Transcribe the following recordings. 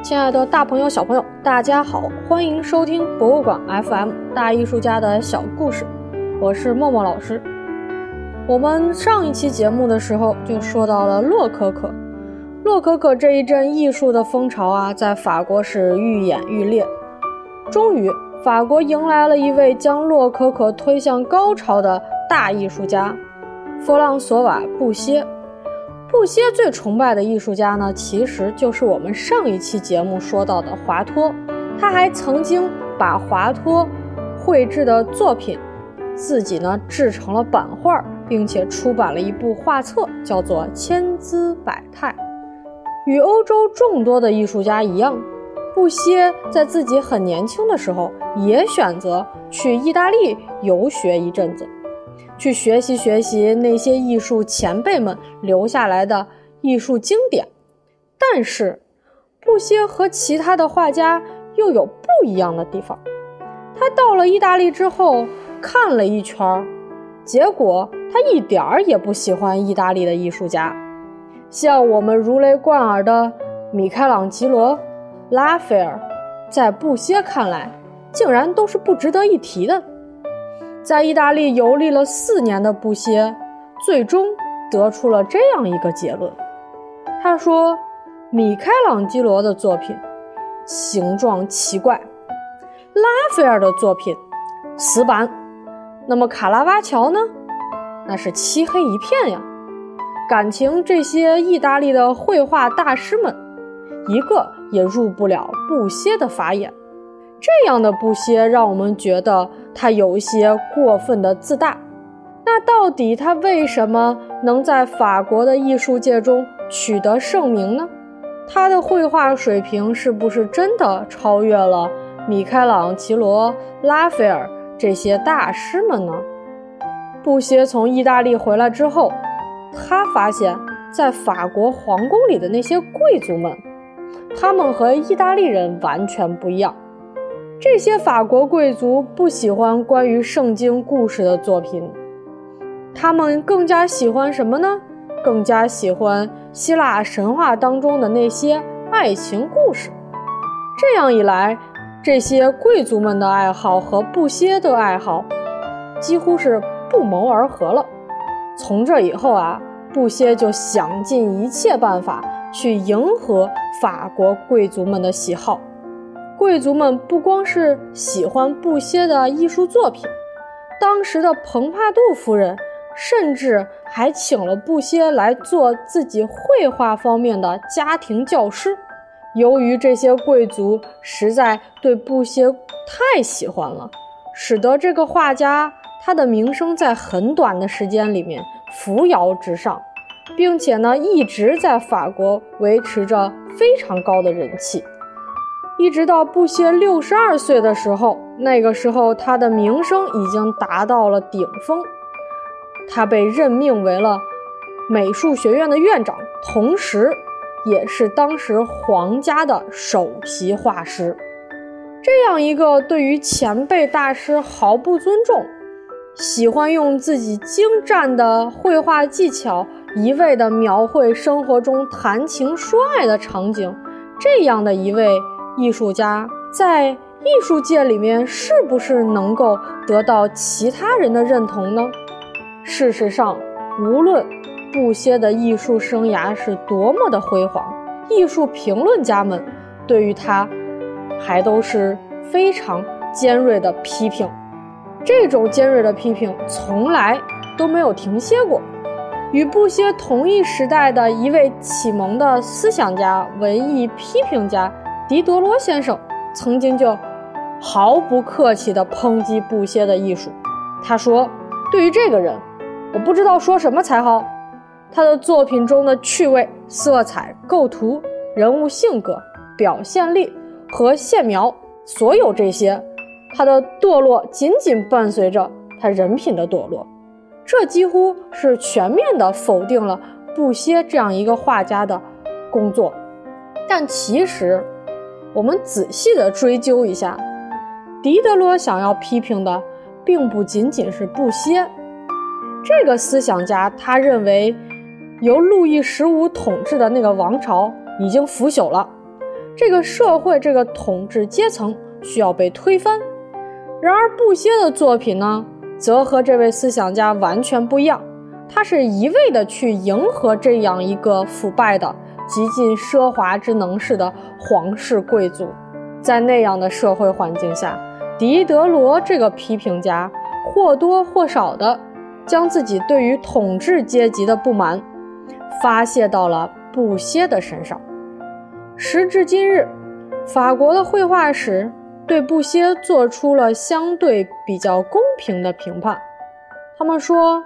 亲爱的大朋友、小朋友，大家好，欢迎收听博物馆 FM 大艺术家的小故事，我是默默老师。我们上一期节目的时候就说到了洛可可，洛可可这一阵艺术的风潮啊，在法国是愈演愈烈。终于，法国迎来了一位将洛可可推向高潮的大艺术家——弗朗索瓦·布歇。布歇最崇拜的艺术家呢，其实就是我们上一期节目说到的华托。他还曾经把华托绘制的作品自己呢制成了版画，并且出版了一部画册，叫做《千姿百态》。与欧洲众多的艺术家一样，布歇在自己很年轻的时候也选择去意大利游学一阵子。去学习学习那些艺术前辈们留下来的艺术经典，但是布歇和其他的画家又有不一样的地方。他到了意大利之后看了一圈儿，结果他一点儿也不喜欢意大利的艺术家，像我们如雷贯耳的米开朗基罗、拉斐尔，在布歇看来竟然都是不值得一提的。在意大利游历了四年的布歇，最终得出了这样一个结论。他说：“米开朗基罗的作品形状奇怪，拉斐尔的作品死板，那么卡拉瓦乔呢？那是漆黑一片呀。感情这些意大利的绘画大师们，一个也入不了布歇的法眼。这样的布歇，让我们觉得。”他有一些过分的自大，那到底他为什么能在法国的艺术界中取得盛名呢？他的绘画水平是不是真的超越了米开朗基罗、拉斐尔这些大师们呢？布歇从意大利回来之后，他发现，在法国皇宫里的那些贵族们，他们和意大利人完全不一样。这些法国贵族不喜欢关于圣经故事的作品，他们更加喜欢什么呢？更加喜欢希腊神话当中的那些爱情故事。这样一来，这些贵族们的爱好和布歇的爱好几乎是不谋而合了。从这以后啊，布歇就想尽一切办法去迎合法国贵族们的喜好。贵族们不光是喜欢布歇的艺术作品，当时的蓬帕杜夫人甚至还请了布歇来做自己绘画方面的家庭教师。由于这些贵族实在对布歇太喜欢了，使得这个画家他的名声在很短的时间里面扶摇直上，并且呢一直在法国维持着非常高的人气。一直到布歇六十二岁的时候，那个时候他的名声已经达到了顶峰，他被任命为了美术学院的院长，同时也是当时皇家的首席画师。这样一个对于前辈大师毫不尊重，喜欢用自己精湛的绘画技巧一味地描绘生活中谈情说爱的场景，这样的一位。艺术家在艺术界里面是不是能够得到其他人的认同呢？事实上，无论布歇的艺术生涯是多么的辉煌，艺术评论家们对于他还都是非常尖锐的批评。这种尖锐的批评从来都没有停歇过。与布歇同一时代的一位启蒙的思想家、文艺批评家。狄德罗先生曾经就毫不客气地抨击布歇的艺术。他说：“对于这个人，我不知道说什么才好。他的作品中的趣味、色彩、构图、人物性格、表现力和线描，所有这些，他的堕落仅仅伴随着他人品的堕落。这几乎是全面地否定了布歇这样一个画家的工作。但其实。”我们仔细的追究一下，狄德罗想要批评的，并不仅仅是布歇这个思想家。他认为，由路易十五统治的那个王朝已经腐朽了，这个社会这个统治阶层需要被推翻。然而布歇的作品呢，则和这位思想家完全不一样，他是一味的去迎合这样一个腐败的、极尽奢华之能事的皇室贵族。在那样的社会环境下，狄德罗这个批评家或多或少的将自己对于统治阶级的不满发泄到了布歇的身上。时至今日，法国的绘画史对布歇做出了相对比较公平的评判。他们说，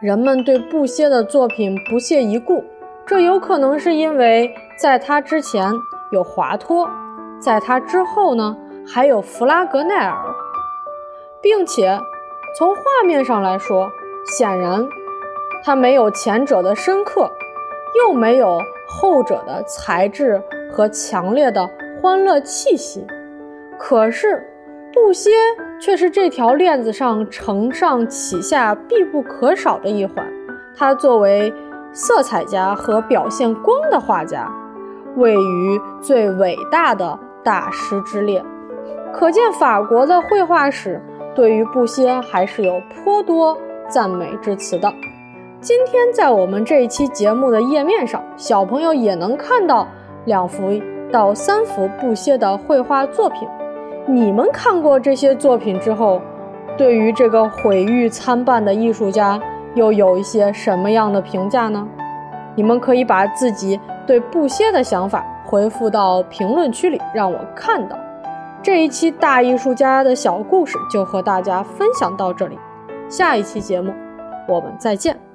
人们对布歇的作品不屑一顾，这有可能是因为在他之前有华托。在他之后呢，还有弗拉格奈尔，并且从画面上来说，显然他没有前者的深刻，又没有后者的材质和强烈的欢乐气息。可是布歇却是这条链子上承上启下必不可少的一环。他作为色彩家和表现光的画家，位于最伟大的。大师之列，可见法国的绘画史对于布歇还是有颇多赞美之词的。今天在我们这一期节目的页面上，小朋友也能看到两幅到三幅布歇的绘画作品。你们看过这些作品之后，对于这个毁誉参半的艺术家又有一些什么样的评价呢？你们可以把自己对布歇的想法。回复到评论区里，让我看到。这一期大艺术家的小故事就和大家分享到这里，下一期节目我们再见。